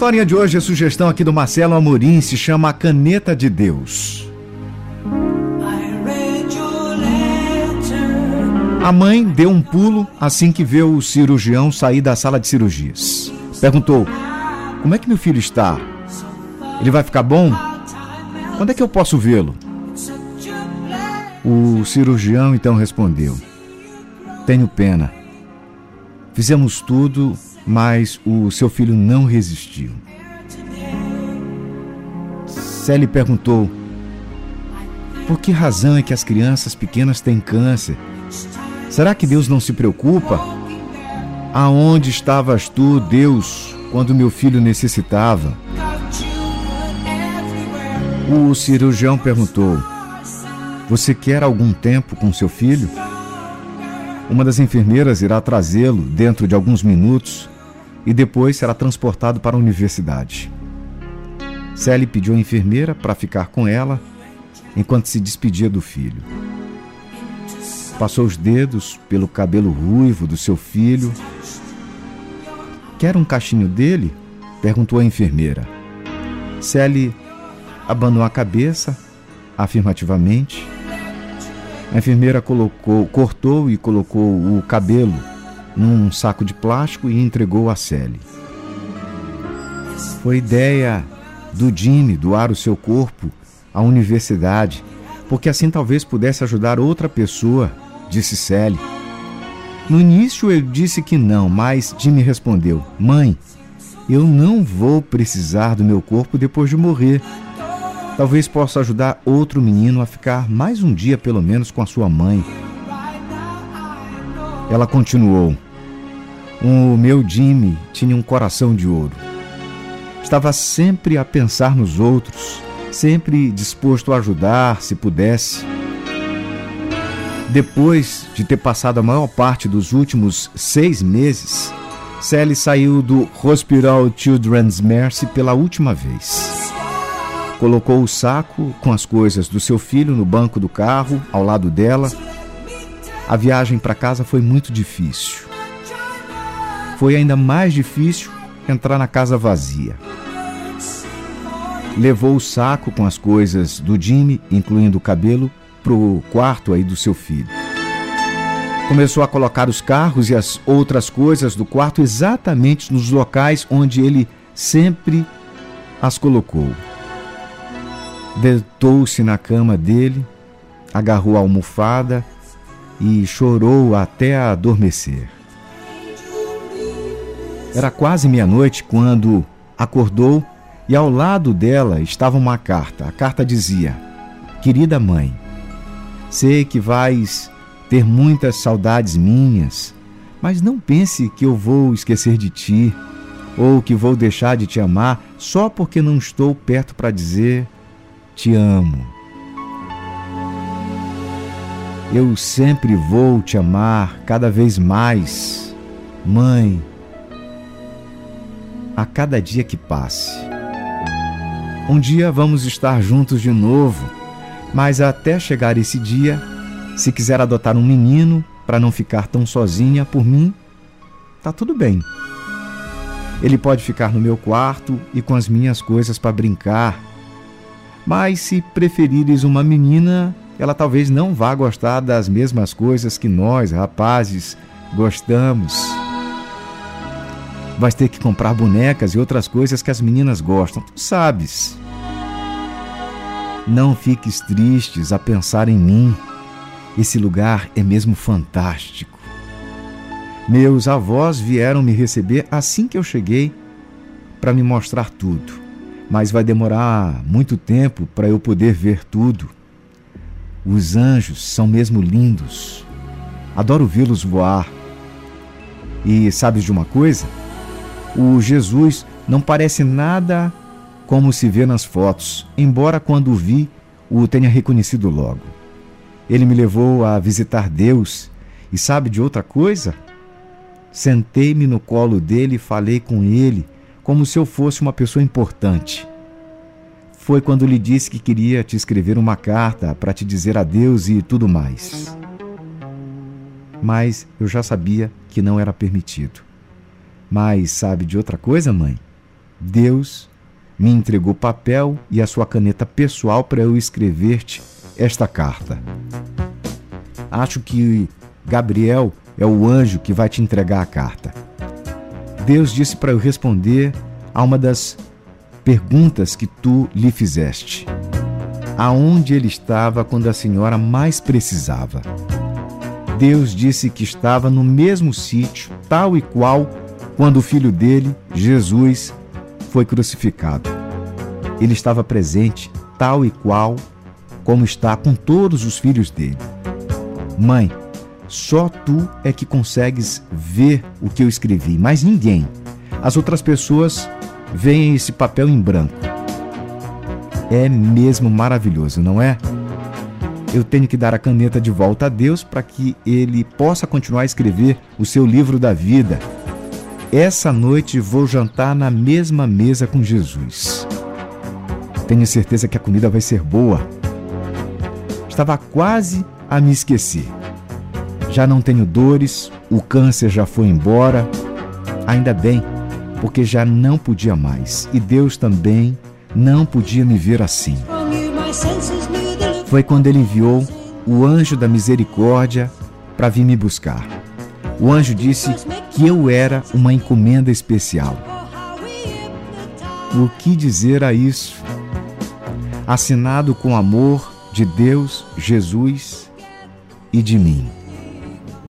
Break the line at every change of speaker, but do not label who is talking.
historinha de hoje, a sugestão aqui do Marcelo Amorim, se chama A Caneta de Deus. A mãe deu um pulo assim que viu o cirurgião sair da sala de cirurgias. Perguntou: Como é que meu filho está? Ele vai ficar bom? Quando é que eu posso vê-lo? O cirurgião então respondeu: Tenho pena. Fizemos tudo, mas o seu filho não resistiu. Sally perguntou: Por que razão é que as crianças pequenas têm câncer? Será que Deus não se preocupa? Aonde estavas tu, Deus, quando meu filho necessitava? O cirurgião perguntou: Você quer algum tempo com seu filho? Uma das enfermeiras irá trazê-lo dentro de alguns minutos e depois será transportado para a universidade. Sally pediu à enfermeira para ficar com ela enquanto se despedia do filho. Passou os dedos pelo cabelo ruivo do seu filho. Quer um cachinho dele? perguntou a enfermeira. Sally abanou a cabeça afirmativamente. A enfermeira colocou, cortou e colocou o cabelo num saco de plástico e entregou a Sally. Foi ideia do Jimmy doar o seu corpo à universidade, porque assim talvez pudesse ajudar outra pessoa disse Sally. No início eu disse que não, mas Jimmy respondeu: Mãe, eu não vou precisar do meu corpo depois de morrer. Talvez possa ajudar outro menino a ficar mais um dia, pelo menos, com a sua mãe. Ela continuou: O meu Jimmy tinha um coração de ouro. Estava sempre a pensar nos outros, sempre disposto a ajudar se pudesse. Depois de ter passado a maior parte dos últimos seis meses, Sally saiu do Hospital Children's Mercy pela última vez. Colocou o saco com as coisas do seu filho no banco do carro, ao lado dela. A viagem para casa foi muito difícil. Foi ainda mais difícil entrar na casa vazia. Levou o saco com as coisas do Jimmy, incluindo o cabelo, pro quarto aí do seu filho. Começou a colocar os carros e as outras coisas do quarto exatamente nos locais onde ele sempre as colocou. Deitou-se na cama dele, agarrou a almofada e chorou até adormecer. Era quase meia-noite quando acordou e ao lado dela estava uma carta. A carta dizia: Querida mãe, Sei que vais ter muitas saudades minhas, mas não pense que eu vou esquecer de ti ou que vou deixar de te amar só porque não estou perto para dizer te amo. Eu sempre vou te amar cada vez mais, mãe, a cada dia que passe. Um dia vamos estar juntos de novo mas até chegar esse dia, se quiser adotar um menino para não ficar tão sozinha, por mim, tá tudo bem. Ele pode ficar no meu quarto e com as minhas coisas para brincar. Mas se preferires uma menina, ela talvez não vá gostar das mesmas coisas que nós, rapazes, gostamos. Vais ter que comprar bonecas e outras coisas que as meninas gostam, tu sabes. Não fiques tristes a pensar em mim. Esse lugar é mesmo fantástico. Meus avós vieram me receber assim que eu cheguei para me mostrar tudo, mas vai demorar muito tempo para eu poder ver tudo. Os anjos são mesmo lindos. Adoro vê-los voar. E sabes de uma coisa? O Jesus não parece nada como se vê nas fotos, embora quando o vi o tenha reconhecido logo. Ele me levou a visitar Deus e sabe de outra coisa? Sentei-me no colo dele e falei com ele como se eu fosse uma pessoa importante. Foi quando lhe disse que queria te escrever uma carta para te dizer adeus e tudo mais. Mas eu já sabia que não era permitido. Mas sabe de outra coisa, mãe? Deus me entregou papel e a sua caneta pessoal para eu escrever-te esta carta. Acho que Gabriel é o anjo que vai te entregar a carta. Deus disse para eu responder a uma das perguntas que tu lhe fizeste. Aonde ele estava quando a senhora mais precisava? Deus disse que estava no mesmo sítio, tal e qual quando o filho dele, Jesus, foi crucificado. Ele estava presente, tal e qual como está com todos os filhos dele. Mãe, só tu é que consegues ver o que eu escrevi, mas ninguém. As outras pessoas veem esse papel em branco. É mesmo maravilhoso, não é? eu tenho que dar a caneta de volta a Deus para que ele possa continuar a escrever o seu livro da vida. Essa noite vou jantar na mesma mesa com Jesus. Tenho certeza que a comida vai ser boa. Estava quase a me esquecer. Já não tenho dores, o câncer já foi embora. Ainda bem, porque já não podia mais. E Deus também não podia me ver assim foi quando ele enviou o anjo da misericórdia para vir me buscar. O anjo disse que eu era uma encomenda especial. O que dizer a isso? Assinado com amor de Deus, Jesus e de mim.